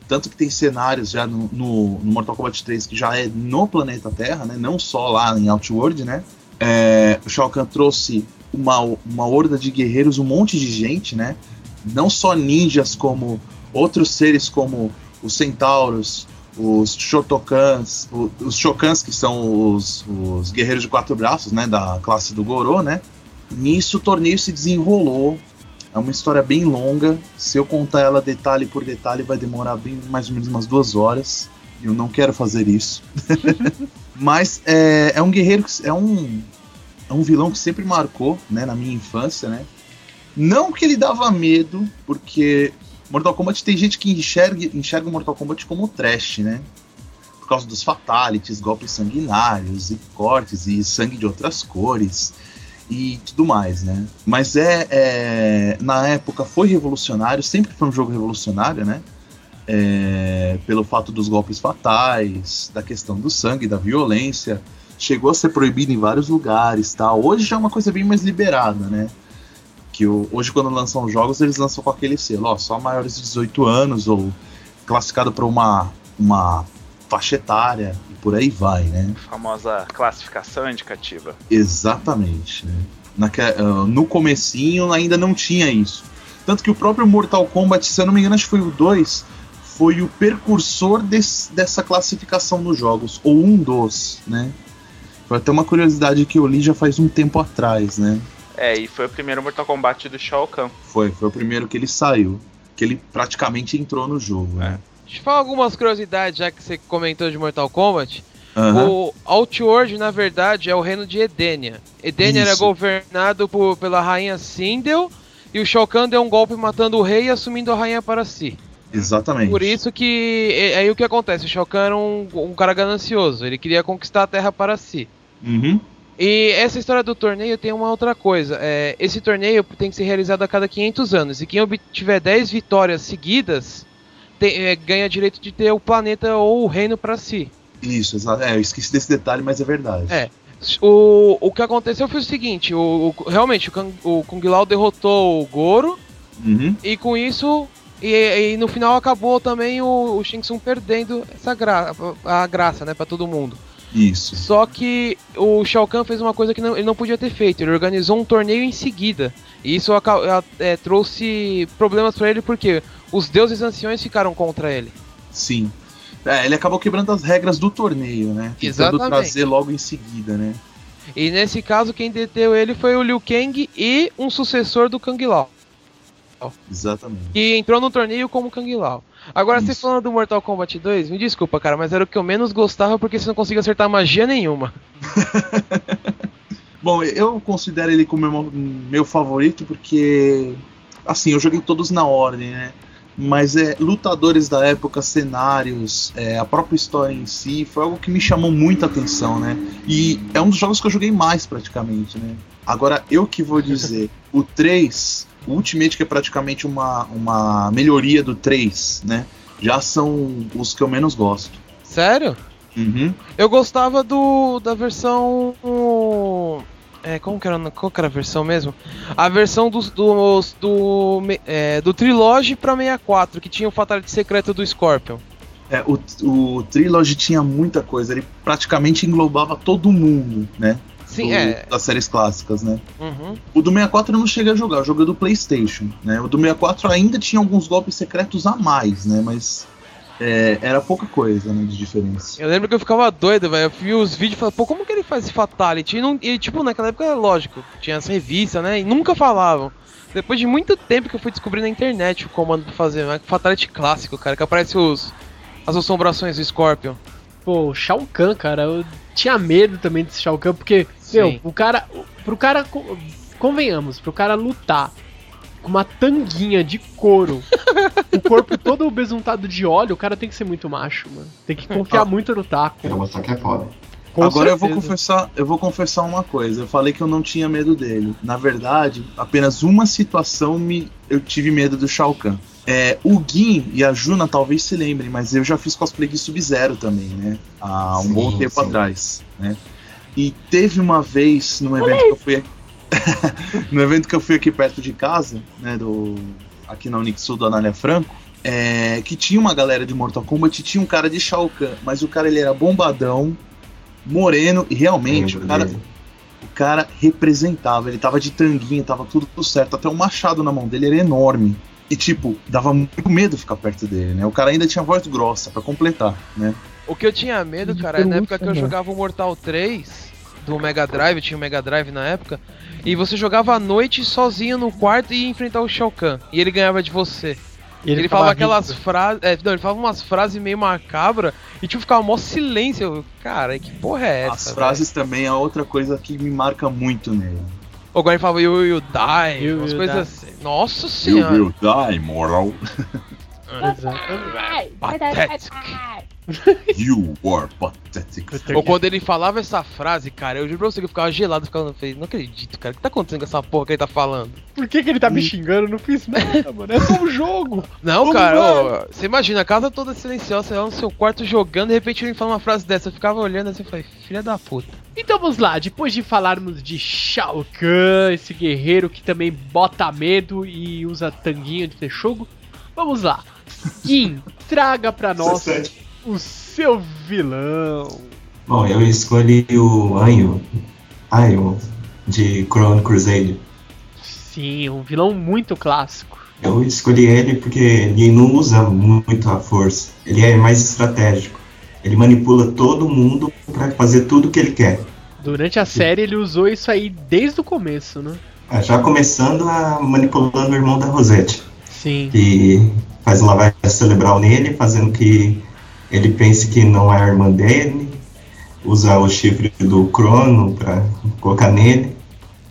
Tanto que tem cenários já no, no, no Mortal Kombat 3 que já é no planeta Terra, né? Não só lá em Outworld, né? É, o Shao Kahn trouxe uma, uma horda de guerreiros, um monte de gente, né? Não só ninjas, como outros seres como os centauros, os Shotokans, os Shokans, que são os, os guerreiros de quatro braços, né, da classe do Goro, né? Nisso o torneio se desenrolou. É uma história bem longa. Se eu contar ela detalhe por detalhe, vai demorar bem mais ou menos umas duas horas. Eu não quero fazer isso. Mas é, é um guerreiro, que, é um, é um vilão que sempre marcou, né, na minha infância, né? Não que ele dava medo, porque Mortal Kombat tem gente que enxerga, enxerga o Mortal Kombat como trash, né? Por causa dos fatalities, golpes sanguinários e cortes e sangue de outras cores e tudo mais, né? Mas é, é na época foi revolucionário, sempre foi um jogo revolucionário, né? É, pelo fato dos golpes fatais, da questão do sangue, da violência, chegou a ser proibido em vários lugares, tal. Hoje já é uma coisa bem mais liberada, né? Que o, hoje quando lançam jogos eles lançam com aquele selo, ó, só maiores de 18 anos ou classificado para uma uma faixa etária e por aí vai, né? Famosa classificação indicativa. Exatamente. Né? Naque, uh, no comecinho ainda não tinha isso. Tanto que o próprio Mortal Kombat, se eu não me engano, acho que foi o 2, foi o precursor desse, dessa classificação nos jogos, ou um dos, né? Foi até uma curiosidade que eu li já faz um tempo atrás, né? É, e foi o primeiro Mortal Kombat do Shao Kahn. Foi, foi o primeiro que ele saiu. Que ele praticamente entrou no jogo, né? Deixa eu falar algumas curiosidades, já que você comentou de Mortal Kombat. Aham. O Outworld, na verdade, é o reino de Edenia. Edenia era Isso. governado por, pela rainha Sindel, e o Shao Kahn deu um golpe matando o rei e assumindo a rainha para si. Exatamente. Por isso que. é- Aí o que acontece? O Shao Kahn era um, um cara ganancioso, ele queria conquistar a terra para si. Uhum. E essa história do torneio tem uma outra coisa. É, esse torneio tem que ser realizado a cada 500 anos. E quem obtiver 10 vitórias seguidas tem- é, ganha direito de ter o planeta ou o reino para si. Isso, exato. É, eu esqueci desse detalhe, mas é verdade. É. O, o que aconteceu foi o seguinte: o, o- realmente o, Kung, o Kung Lao derrotou o Goro. Uhum. E com isso. E, e no final acabou também o, o Shang Tsung perdendo essa gra a graça, né, para todo mundo. Isso. Só que o Shao Kahn fez uma coisa que não- ele não podia ter feito. Ele organizou um torneio em seguida. E isso é, trouxe problemas pra ele porque os deuses anciões ficaram contra ele. Sim. É, ele acabou quebrando as regras do torneio, né? Tentando Exatamente. trazer logo em seguida, né? E nesse caso, quem deteu ele foi o Liu Kang e um sucessor do Kang Lao. Exatamente. Que entrou no torneio como Kang Lao. Agora, você Isso. falando do Mortal Kombat 2, me desculpa, cara, mas era o que eu menos gostava porque você não conseguia acertar magia nenhuma. Bom, eu considero ele como meu, meu favorito porque, assim, eu joguei todos na ordem, né? Mas é lutadores da época, cenários, é, a própria história em si, foi algo que me chamou muita atenção, né? E é um dos jogos que eu joguei mais praticamente, né? Agora, eu que vou dizer, o 3, o Ultimate, que é praticamente uma, uma melhoria do 3, né? Já são os que eu menos gosto. Sério? Uhum. Eu gostava do da versão. É, como que era, qual que era a versão mesmo? A versão dos, dos, do, é, do Trilogy pra 64, que tinha o Fatality secreto do Scorpion. É, o, o Trilogy tinha muita coisa, ele praticamente englobava todo mundo, né? Sim, do- é. Das séries clássicas, né? Uhum. O do 64 eu não cheguei a jogar, eu joguei do PlayStation, né? O do 64 ainda tinha alguns golpes secretos a mais, né? Mas é, era pouca coisa, né? De diferença. Eu lembro que eu ficava doido, velho. Eu vi os vídeos e falava, pô, como que ele faz esse Fatality? E, não, e, tipo, naquela época era lógico, tinha as revistas, né? E nunca falavam. Depois de muito tempo que eu fui descobrir na internet o comando pra fazer, né? Fatality clássico, cara, que aparece os, as assombrações do Scorpion. Pô, o Shao Kahn, cara, eu tinha medo também desse Shao Kahn, porque, meu, o cara. Pro cara. co- Convenhamos, pro cara lutar com uma tanguinha de couro, o corpo todo besuntado de óleo, o cara tem que ser muito macho, mano. Tem que confiar muito no taco. Mostrar que é foda. Com Agora eu vou confessar, eu vou confessar uma coisa. Eu falei que eu não tinha medo dele. Na verdade, apenas uma situação me eu tive medo do Shao Kahn. É, o Gin e a Juna talvez se lembrem, mas eu já fiz cosplay de Sub-Zero também, né? Há um Sim, bom tempo sim. atrás, né? E teve uma vez num evento que eu fui no evento que eu fui aqui perto de casa, né, do aqui na Unixul do Anália Franco, é, que tinha uma galera de Mortal Kombat e tinha um cara de Shao Kahn, mas o cara ele era bombadão, moreno e realmente o cara, o cara representava, ele tava de tanguinha, tava tudo certo, até o machado na mão dele era enorme. E tipo, dava muito medo ficar perto dele, né? O cara ainda tinha voz grossa pra completar, né? O que eu tinha medo, cara, é na época que eu né? jogava o Mortal 3 do Mega Drive, tinha o Mega Drive na época, e você jogava à noite sozinho no quarto e ia enfrentar o Shao Kahn, e ele ganhava de você. E Ele, ficava falava aquelas frases. É, não, ele falava umas frases meio macabras e tipo, ficava mó silêncio. Eu, Cara, que porra é essa? As velho? frases também é outra coisa que me marca muito nele. O agora ele falava you will die, You umas coisas die. assim. Nossa You senhora. will die, moral. Exatamente. You are pathetic. Ou quando ele falava essa frase, cara, eu juro pra você que eu ficava gelado, ficava, falei, não acredito, cara, o que tá acontecendo com essa porra que ele tá falando? Por que, que ele tá me xingando? Eu não fiz nada, mano. É só um jogo. Não, Vamos cara, ô, você imagina, a casa toda silenciosa, você lá no seu quarto jogando, de repente ele fala uma frase dessa, eu ficava olhando assim e falei, filha da puta. Então vamos lá, depois de falarmos de Shao Kahn, esse guerreiro que também bota medo e usa tanguinha de texugo, vamos lá. Gin, traga pra nós 17. O seu vilão. Bom, eu escolhi o Anho, Anho de Chrono Crusade. Sim, um vilão muito clássico. Eu escolhi ele porque ele não usa muito a força. Ele é mais estratégico. Ele manipula todo mundo pra fazer tudo o que ele quer. Durante a série ele usou isso aí desde o começo, né? Ah, Já começando a manipulando o irmão da Rosette, Sim. que faz lavagem cerebral nele, fazendo que ele pense que não é a irmã dele, usa o chifre do Crono pra colocar nele.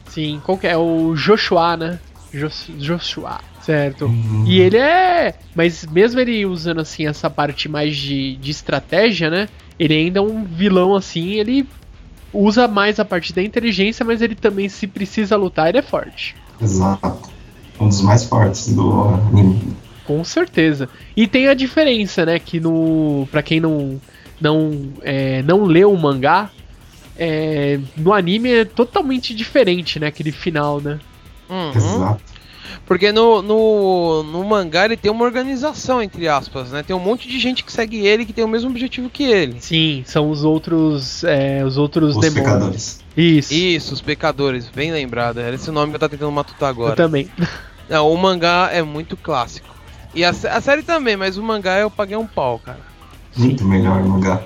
Sim, qual é? O Joshua, né? Jos- Joshua, certo. Hum, E ele é. Mas mesmo ele usando assim essa parte mais de, de estratégia, né? Ele ainda é um vilão assim, ele usa mais a parte da inteligência, mas ele também, se precisa lutar, ele é forte. Exato. Um dos mais fortes do anime. Com certeza. E tem a diferença, né? Que no. Pra quem não. Não, é, não leu o mangá, é, no anime é totalmente diferente, né? Aquele final, né? Uhum. Exato. Porque no, no, no mangá ele tem uma organização, entre aspas, né? Tem um monte de gente que segue ele que tem o mesmo objetivo que ele. Sim, são os outros. é, os outros Os demônios. pecadores. Isso. Isso, os pecadores, bem lembrado. Era esse o nome que eu tava tentando matutar Eu agora. também. Não, o mangá é muito clássico. E a, a série também, mas o mangá eu paguei um pau, cara. Muito melhor o mangá.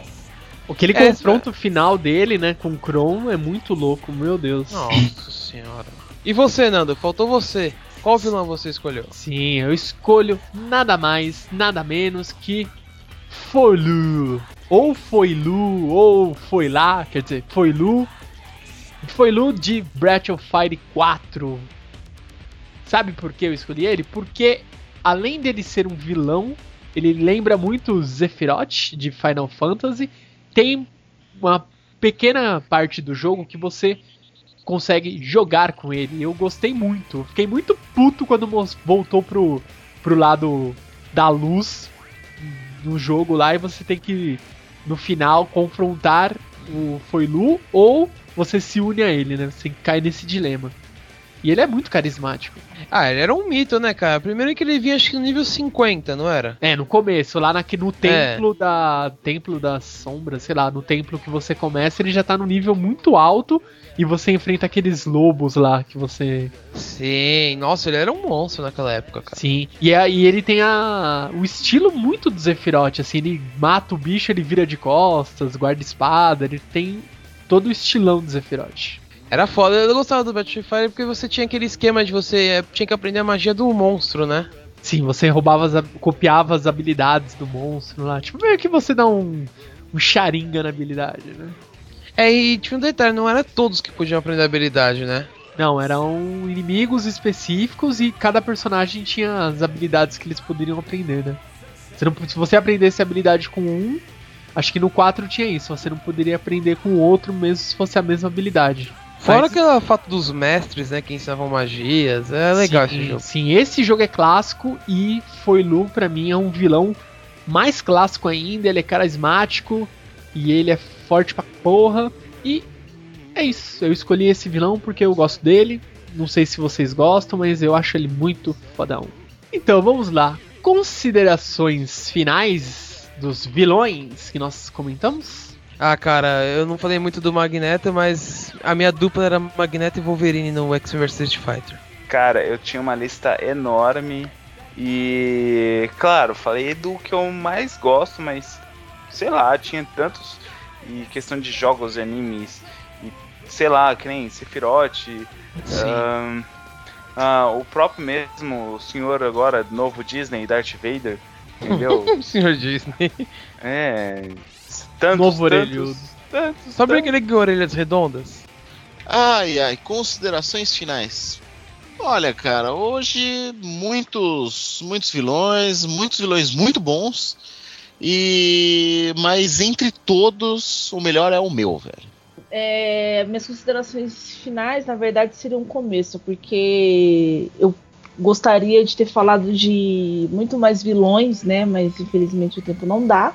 Aquele É, confronto final dele, né, com o Kron é muito louco, meu Deus. Nossa senhora. E você, Nando? Faltou você. Qual vilão você escolheu? Sim, eu escolho nada mais, nada menos que Foilu. Ou foi Lu, ou foi lá, quer dizer, foi Lu. Foi Lu de Breath of Fire 4. Sabe por que eu escolhi ele? Porque além dele ser um vilão, ele lembra muito o Sephiroth de Final Fantasy. Tem uma pequena parte do jogo que você consegue jogar com ele. Eu gostei muito. Fiquei muito puto quando voltou pro, pro lado da luz no jogo lá e você tem que, no final, confrontar o Foilu ou você se une a ele, né? Você cai nesse dilema. E ele é muito carismático. Ah, ele era um mito, né, cara? Primeiro que ele vinha acho que no nível 50, não era? É, no começo, lá na, no templo da. Templo das sombras, sei lá, no templo que você começa, ele já tá no nível muito alto e você enfrenta aqueles lobos lá que você. Sim, nossa, ele era um monstro naquela época, cara. Sim. E aí ele tem a. o estilo muito do Zephyroth, assim, ele mata o bicho, ele vira de costas, guarda espada, ele tem todo o estilão do Zephyroth. Era foda, eu gostava do Battlefield Fire porque você tinha aquele esquema de você é, tinha que aprender a magia do monstro, né? Sim, você roubava, as, copiava as habilidades do monstro lá. Tipo, meio que você dá um, um charinga na habilidade, né? É, e tinha um detalhe, não era todos que podiam aprender a habilidade, né? Não, eram inimigos específicos e cada personagem tinha as habilidades que eles poderiam aprender, né? Você não- se você aprendesse a habilidade com um, acho que no 4 tinha isso, você não poderia aprender com o outro mesmo se fosse a mesma habilidade. Fora Mas- aquele fato dos mestres, né, que ensinavam magias, é legal sim, esse jogo. Sim, esse jogo é clássico e Foilu pra mim é um vilão mais clássico ainda, ele é carismático e ele é forte pra porra e é isso. Eu escolhi esse vilão porque eu gosto dele. Não sei se vocês gostam, mas eu acho ele muito fodão. Então, vamos lá. Considerações finais dos vilões que nós comentamos? Ah, cara, eu não falei muito do Magneto, mas a minha dupla era Magneto e Wolverine no X vs Street Fighter. Cara, eu tinha uma lista enorme e, claro, falei do que eu mais gosto, mas sei lá, tinha tantos e questão de jogos e animes e sei lá, que nem Sephiroth, ahn, ah, o próprio mesmo o senhor agora novo Disney, Darth Vader, entendeu? Senhor Disney. é, tantos, Novo tantos, orelhudo. tantos, Sabe tantos. aquele que tem orelhas redondas? Ai, ai, considerações finais. Olha, cara, hoje muitos, muitos vilões, muitos vilões muito bons. E mas entre todos, o melhor é o meu, velho. É, minhas considerações finais, na verdade, seriam um começo, porque eu gostaria de ter falado de muito mais vilões, né? Mas infelizmente o tempo não dá.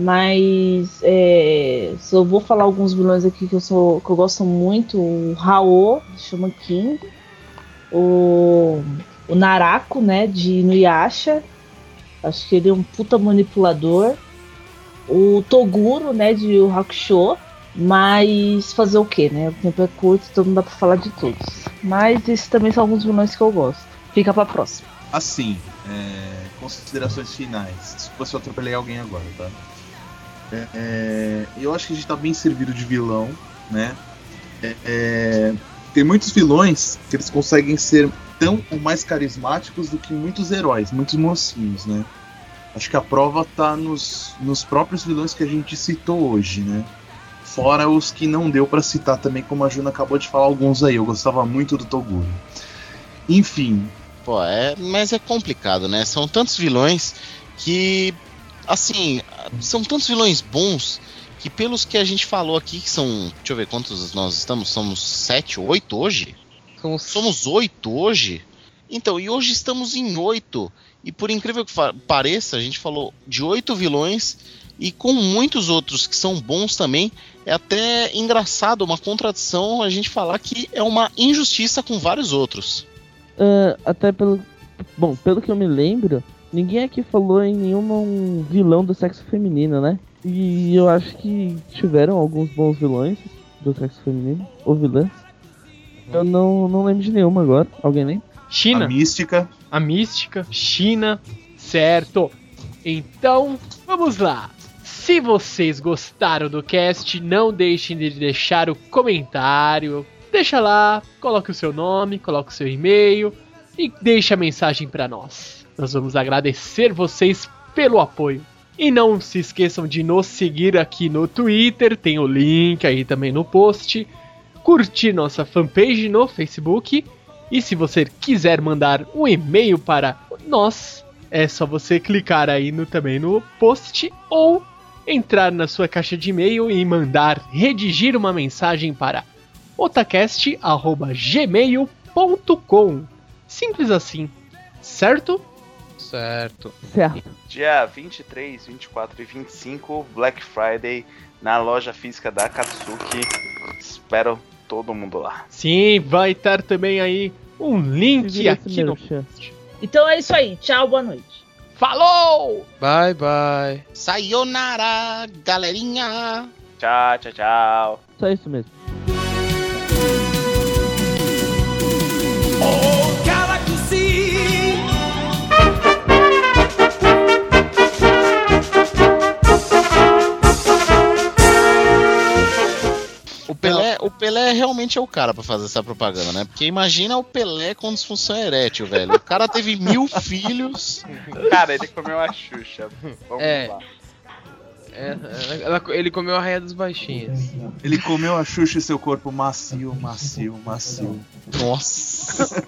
Mas é, só vou falar alguns vilões aqui que eu, sou, que eu gosto muito: o Raô, de Shaman King, o, o Narako, né? De Inuyasha. Acho que ele é um puta manipulador. O Toguro, né? De Yu Hakusho. Mas fazer o que, né? O tempo é curto, então não dá pra falar de todos. Mas esses também são alguns vilões que eu gosto. Fica pra próxima. Assim, é, considerações finais. Desculpa se eu atropelei alguém agora, tá? É, é, eu acho que a gente tá bem servido de vilão, né? É, é, tem muitos vilões que eles conseguem ser tão ou mais carismáticos do que muitos heróis, muitos mocinhos, né? Acho que a prova tá nos, nos próprios vilões que a gente citou hoje, né? Fora os que não deu pra citar também, como a Juna acabou de falar alguns aí. Eu gostava muito do Toguro. Enfim, Pô, é, mas é complicado, né? São tantos vilões que, assim, são tantos vilões bons que pelos que a gente falou aqui, que são, deixa eu ver quantos nós estamos, somos sete, oito hoje? Somos, Somos oito hoje? Então, e hoje estamos em oito. E por incrível que pareça, a gente falou de oito vilões e com muitos outros que são bons também. É até engraçado, uma contradição a gente falar que é uma injustiça com vários outros. Ah, até pelo. Bom, pelo que eu me lembro, ninguém aqui falou em nenhum um vilão do sexo feminino, né? E eu acho que tiveram alguns bons vilões do sexo feminino, ou vilãs. Eu não, não lembro de nenhuma agora. Alguém lembra? China. a mística. a mística, China, certo? Então, vamos lá. Se vocês gostaram do cast, não deixem de deixar o comentário. Deixa lá, coloque o seu nome, coloque o seu e-mail e deixe a mensagem para nós. Nós vamos agradecer vocês pelo apoio. E não se esqueçam de nos seguir aqui no Twitter, tem o link aí também no post. Curtir nossa fanpage no Facebook e se você quiser mandar um e-mail para nós, é só você clicar aí no, também no post ou entrar na sua caixa de e-mail e mandar redigir uma mensagem para otacast@gmail.com. Simples assim, certo? Certo. Certo. Dia 23, 24 e 25, Black Friday, na loja física da Katsuki. Espero todo mundo lá. Sim, vai estar também aí um link aqui no merchan. Então é isso aí. Tchau, boa noite. Falou! Bye, bye. Sayonara, galerinha! Tchau, tchau, tchau. Só isso mesmo. Pelé, o Pelé realmente é o cara pra fazer essa propaganda, né? Porque imagina o Pelé com disfunção erétil, velho. O cara teve mil filhos. Cara, ele comeu a Xuxa. Vamos É. lá. É, ela- ele comeu a raia dos baixinhos. Ele comeu a Xuxa e seu corpo macio, macio, macio. Nossa.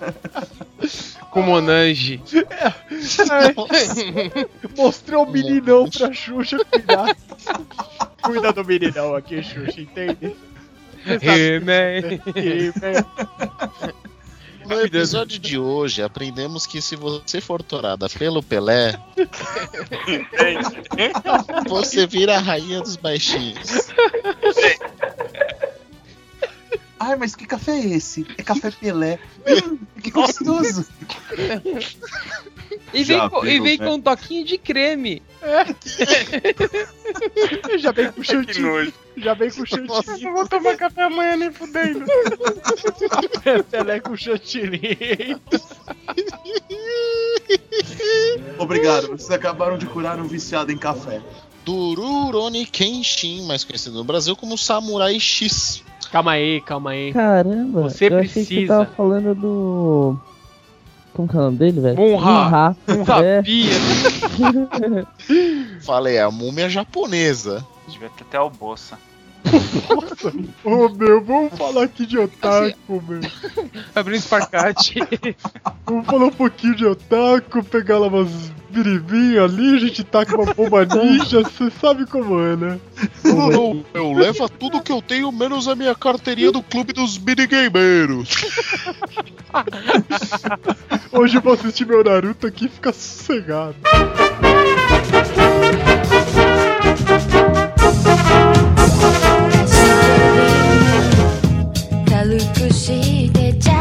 Com Monange. Mostrou o meninão pra Xuxa cuidar. Cuida do meninão aqui, Xuxa, entende? He-Man. No episódio de hoje, aprendemos que se você for torada pelo Pelé, você vira a rainha dos baixinhos. Ai, mas que café é esse? É café Pelé. Hum, que gostoso. E vem, com, e vem né? com um toquinho de creme. já vem com chantilly. Já vem com chantilly. Não vou tomar café amanhã nem fudendo. Pelé com chantilly. Obrigado, vocês acabaram de curar um viciado em café. Dururoni Kenshin, mais conhecido no Brasil como Samurai X. Calma aí, calma aí. Caramba, Você eu achei que você precisa. tava falando do. Como que é o nome dele, velho? Munha. Munha. Sabia. Falei, a múmia japonesa. Devia ter até o Bolsa. Nossa, ô meu, vamos falar aqui de otaku, meu. Abrindo espacate. Vamos falar um pouquinho de otaku, pegar lá umas biribinhas ali, a gente taca uma bomba ninja, você sabe como é, né? Não, não, eu levo tudo que eu tenho, menos a minha carteirinha do clube dos minigameiros. Hoje eu vou assistir meu Naruto aqui e ficar sossegado. くしてちゃ